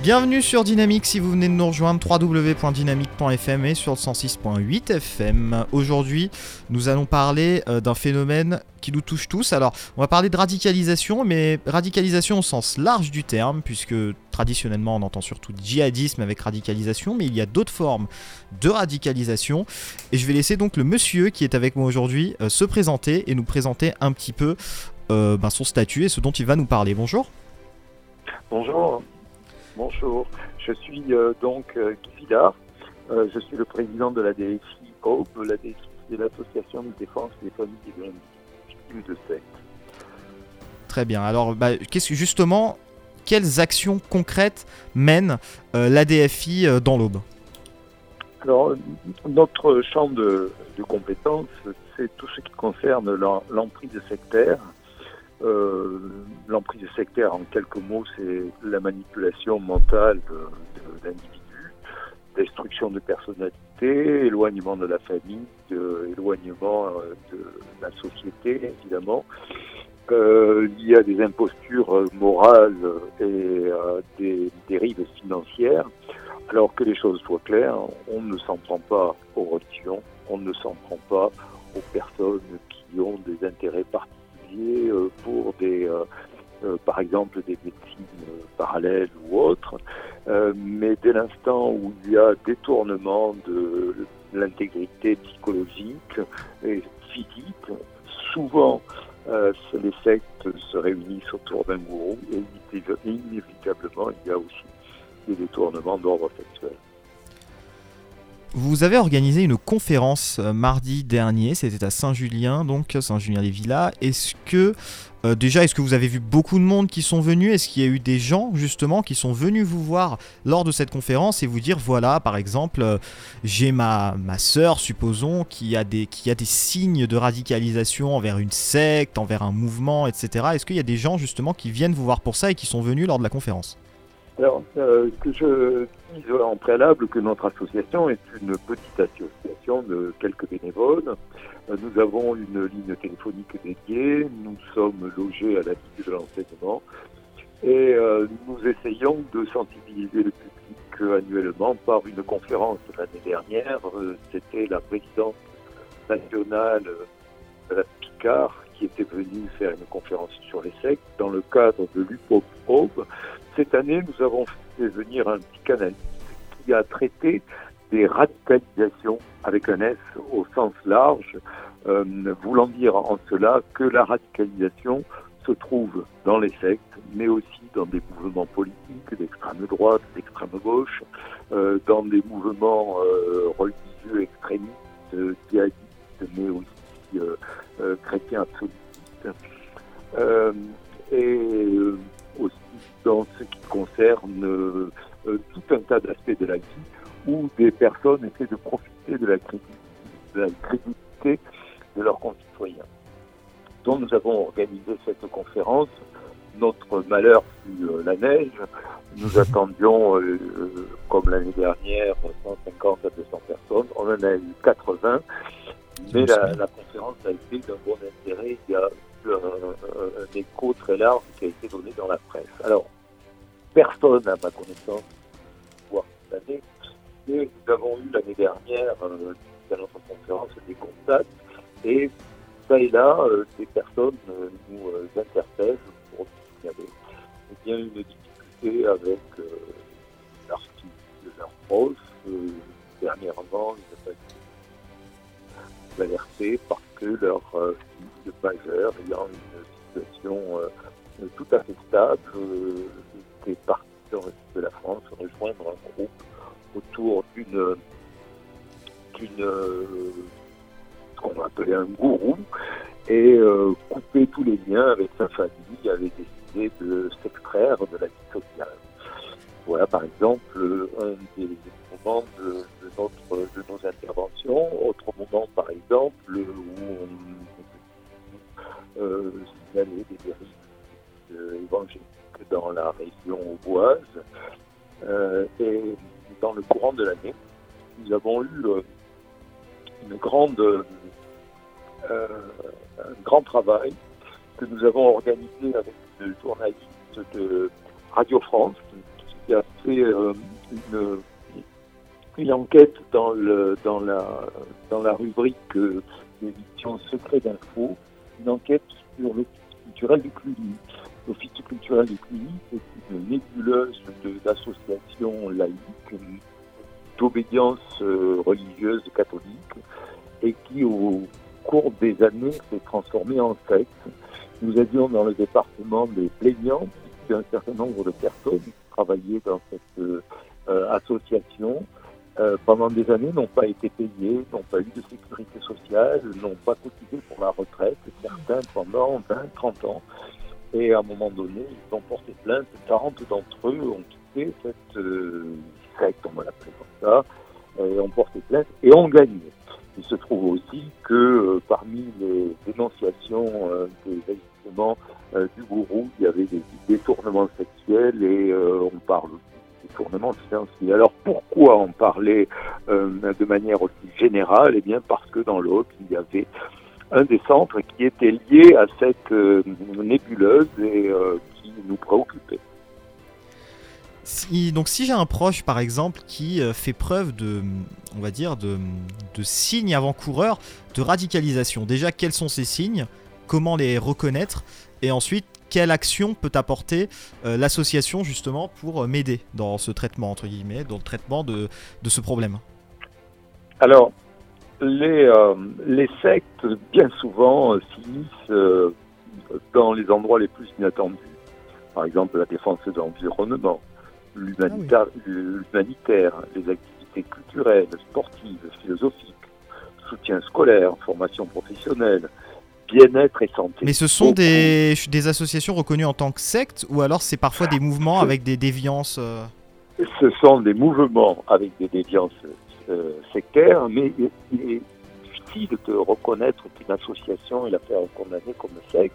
Bienvenue sur Dynamique si vous venez de nous rejoindre www.dynamique.fm et sur le 106.8 FM. Aujourd'hui, nous allons parler euh, d'un phénomène qui nous touche tous. Alors, on va parler de radicalisation, mais radicalisation au sens large du terme, puisque traditionnellement on entend surtout djihadisme avec radicalisation, mais il y a d'autres formes de radicalisation. Et je vais laisser donc le monsieur qui est avec moi aujourd'hui euh, se présenter et nous présenter un petit peu euh, ben, son statut et ce dont il va nous parler. Bonjour. Bonjour. Bonjour, je suis euh, donc euh, Guy Villard. Euh, je suis le président de la DSI HOPE. La DSI, c'est l'association de défense des familles des victimes de secte. Très bien. Alors, bah, qu'est-ce que justement, quelles actions concrètes mène l'ADFI dans l'Aube? Alors, notre champ de, de compétences, c'est tout ce qui concerne l'emprise sectaire, euh, L'emprise sectaire, en quelques mots, c'est la manipulation mentale de, l'individu, destruction de personnalité, éloignement de la famille, éloignement euh, de la société, évidemment. Euh, il y a des impostures morales et euh, des dérives financières. Alors que les choses soient claires, on ne s'en prend pas aux religions, on ne s'en prend pas aux personnes qui ont des intérêts particuliers euh, pour des, euh, euh, par exemple, des médecines parallèles ou autres. mais dès l'instant où il y a détournement de l'intégrité psychologique et physique, souvent les sectes se réunissent autour d'un gourou et inévitablement il y a aussi des détournements d'ordre sexuel. Vous avez organisé une conférence euh, mardi dernier, c'était à Saint-Julien, donc Saint-Julien-les-Villas. Est-ce que, euh, déjà, est-ce que vous avez vu beaucoup de monde qui sont venus? Est-ce qu'il y a eu des gens, justement, qui sont venus vous voir lors de cette conférence et vous dire, voilà, par exemple, euh, j'ai ma, ma soeur, supposons, qui a, des, qui a des signes de radicalisation envers une secte, envers un mouvement, etc. Est-ce qu'il y a des gens, justement, qui viennent vous voir pour ça et qui sont venus lors de la conférence? Alors, euh, que je dise en préalable que notre association est une petite association de quelques bénévoles. Euh, nous avons une ligne téléphonique dédiée, nous sommes logés à la ville de l'enseignement et euh, nous essayons de sensibiliser le public annuellement par une conférence l'année dernière. C'était la présidente nationale de la Picard qui était venue faire une conférence sur les sectes dans le cadre de l'UPOP cette année, nous avons fait venir un psychanalyste qui a traité des radicalisations avec un S au sens large, euh, voulant dire en cela que la radicalisation se trouve dans les sectes, mais aussi dans des mouvements politiques d'extrême droite, d'extrême gauche, euh, dans des mouvements euh, religieux extrémistes, djihadistes, mais aussi chrétiens absolutistes. et aussi dans ce qui concerne euh, tout un tas d'aspects de la vie où des personnes essaient de profiter de la, crédibilité de leurs concitoyens. Donc nous avons organisé cette conférence. Notre malheur fut euh, la neige. Nous attendions, euh, comme l'année dernière, 150 à 200 personnes. On en a eu 80. Mais la, la conférence a été d'un bon intérêt. Il y a eu un, un, écho très large qui a été donné dans la presse. Alors, personne à ma connaissance voir cette année. Mais nous avons eu l'année dernière, euh, à notre conférence, des contacts et ça et là, euh, des personnes euh, nous euh, interpellent pour signaler il y a une difficulté avec euh, l'article de leur dernièrement, ils parce que leur fille majeur ayant une situation tout à fait stable était parti le de la France rejoindre un groupe autour d'une d'une qu'on appelait un gourou et euh, couper tous les liens avec sa famille, avait décidé de s'extraire de la vie sociale. Voilà par exemple un des moments de, notre, de nos interventions. Autre moment par exemple où on euh, signalait des dérives évangéliques dans la région auboise. Euh, et dans le courant de l'année, nous avons eu euh, euh, un grand travail que nous avons organisé avec le journaliste de Radio France, fait une, une enquête dans la rubrique euh, d'édition Secret d'info, une enquête sur l'office culturel du Cluny. L'office culturel du Cluny, c'est une nébuleuse d'associations laïques d'obédience euh, religieuse catholique et qui, au cours des années, s'est transformée en secte. Nous avions dans le département des plaignants, un certain nombre de personnes qui travaillaient dans cette euh, association euh, pendant des années, n'ont pas été payés, n'ont pas eu de sécurité sociale, n'ont pas cotisé pour la retraite, certains pendant 20, 30 ans. Et à un moment donné, ils ont porté plainte. 40 d'entre eux ont quitté cette euh, secte, on va l'appeler comme ça, et ont porté plainte et ont gagné. Il se trouve aussi que euh, parmi les dénonciations des agissements du gourou, il y avait des détournements sexuels et on parle tournement financier. Alors pourquoi en parler euh, de manière aussi générale? Eh bien parce que dans l'autre, il y avait un des centres qui était lié à cette euh, nébuleuse et euh, qui nous préoccupait. Donc si j'ai un proche par exemple qui fait preuve de, on va dire, de, signes avant-coureurs de radicalisation, déjà quels sont ces signes? Comment les reconnaître? Et ensuite, quelle action peut apporter euh, l'association justement pour euh, m'aider dans ce traitement, entre guillemets, dans le traitement de, ce problème? Alors, les, euh, les sectes, bien souvent, s'initient dans les endroits les plus inattendus. Par exemple, la défense de l'environnement, l'humanitaire, ah les activités culturelles, sportives, philosophiques, soutien scolaire, formation professionnelle, bien-être et santé. Mais ce sont des, des, associations reconnues en tant que sectes ou alors c'est parfois des mouvements avec des déviances euh Ce sont des mouvements avec des déviances euh, sectaires, mais il est difficile de reconnaître qu'une association est la faire condamner comme secte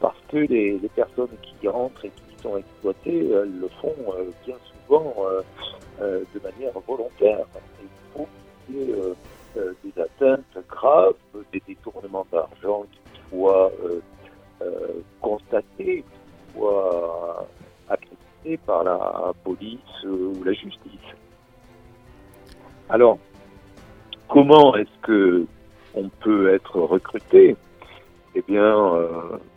parce que les, personnes qui rentrent et qui sont exploitées, elles le font euh, bien souvent de manière volontaire. il faut euh, des atteintes graves, des détournements d'argent qui soient euh, euh, constatés, qui soient accrédités par la police ou la justice. Alors, comment est-ce que on peut être recruté? Eh bien,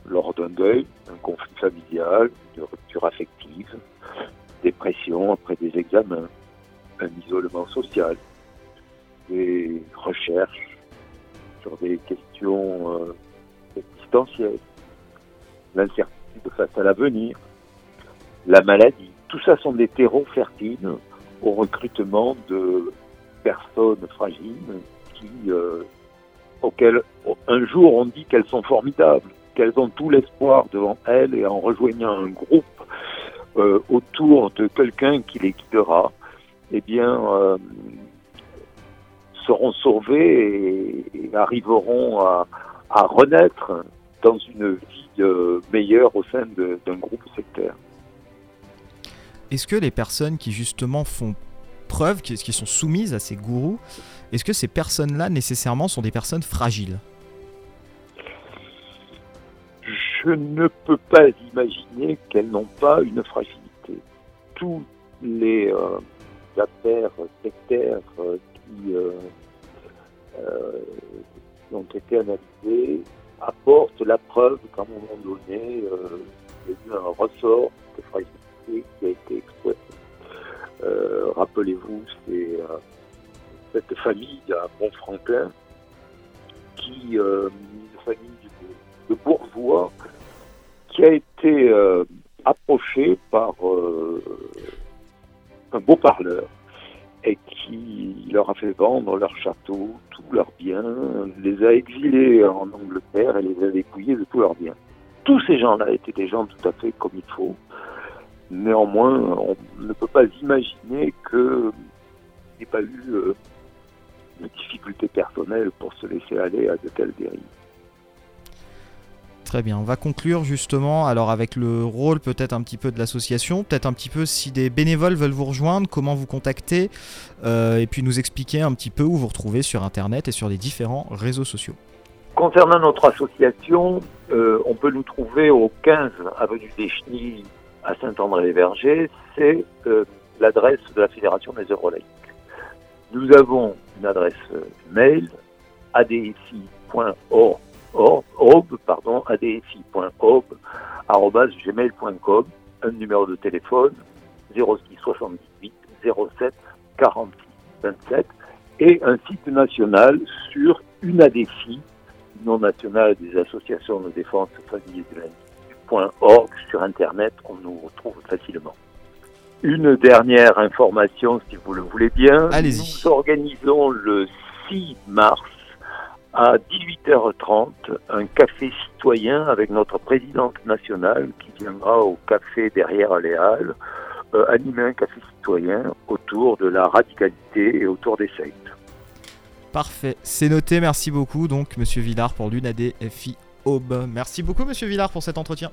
lors d'un deuil, d'un conflit familial, de rupture affective, dépression après des examens, un isolement social, des recherches sur des questions euh, existentielles, l'incertitude face à l'avenir, la maladie. Tout ça sont des terreaux fertiles au recrutement de personnes fragiles qui, euh, auxquelles un jour on dit qu'elles sont formidables, qu'elles ont tout l'espoir devant elles et en rejoignant un groupe euh, autour de quelqu'un qui les guidera, eh bien, seront sauvés et, arriveront à, renaître dans une vie euh, meilleure au sein d'un groupe sectaire. Est-ce que les personnes qui justement font preuve, qui sont soumises à ces gourous, est-ce que ces personnes-là nécessairement sont des personnes fragiles Je ne peux pas imaginer qu'elles n'ont pas une fragilité. Tous les euh, affaires sectaires euh, qui, euh, euh, ont été analysés apportent la preuve qu'à un moment donné, il y a eu un ressort de fragilité qui a été exploité. Rappelez-vous, c'est cette famille à Montfranquin qui, une famille de, bourgeois, qui a été approchée par un beau parleur et qui leur a fait vendre leur château, tous leurs biens, les a exilés en Angleterre et les a dépouillés de tous leurs biens. Tous ces gens-là étaient des gens tout à fait comme il faut. Néanmoins, on ne peut pas imaginer qu'il n'y ait pas eu euh, de difficultés personnelles pour se laisser aller à de telles dérives. Très bien, on va conclure justement alors avec le rôle peut-être un petit peu de l'association, peut-être un petit peu si des bénévoles veulent vous rejoindre, comment vous contacter, euh, et puis nous expliquer un petit peu où vous retrouvez sur Internet et sur les différents réseaux sociaux. Concernant notre association, euh, on peut nous trouver au 15 avenue des Chenilles à Saint-André-les-Vergers, c'est euh, l'adresse de la Fédération des œuvres laïques. Nous avons une adresse euh, mail adfi.org, pardon, gmail.com, un numéro de téléphone 06 78 07 46 27 et un site national sur une ADFI, non national des associations de défense famille de .org sur Internet, on nous retrouve facilement. Une dernière information, si vous le voulez bien. Allez-y. Nous organisons le 6 mars à 18h30 un café citoyen avec notre présidente nationale qui viendra au café derrière les Halles euh, animer un café citoyen autour de la radicalité et autour des sectes. Parfait, c'est noté, merci beaucoup donc Monsieur Villard pour l'UNAD FI Aube. Merci beaucoup Monsieur Villard pour cet entretien.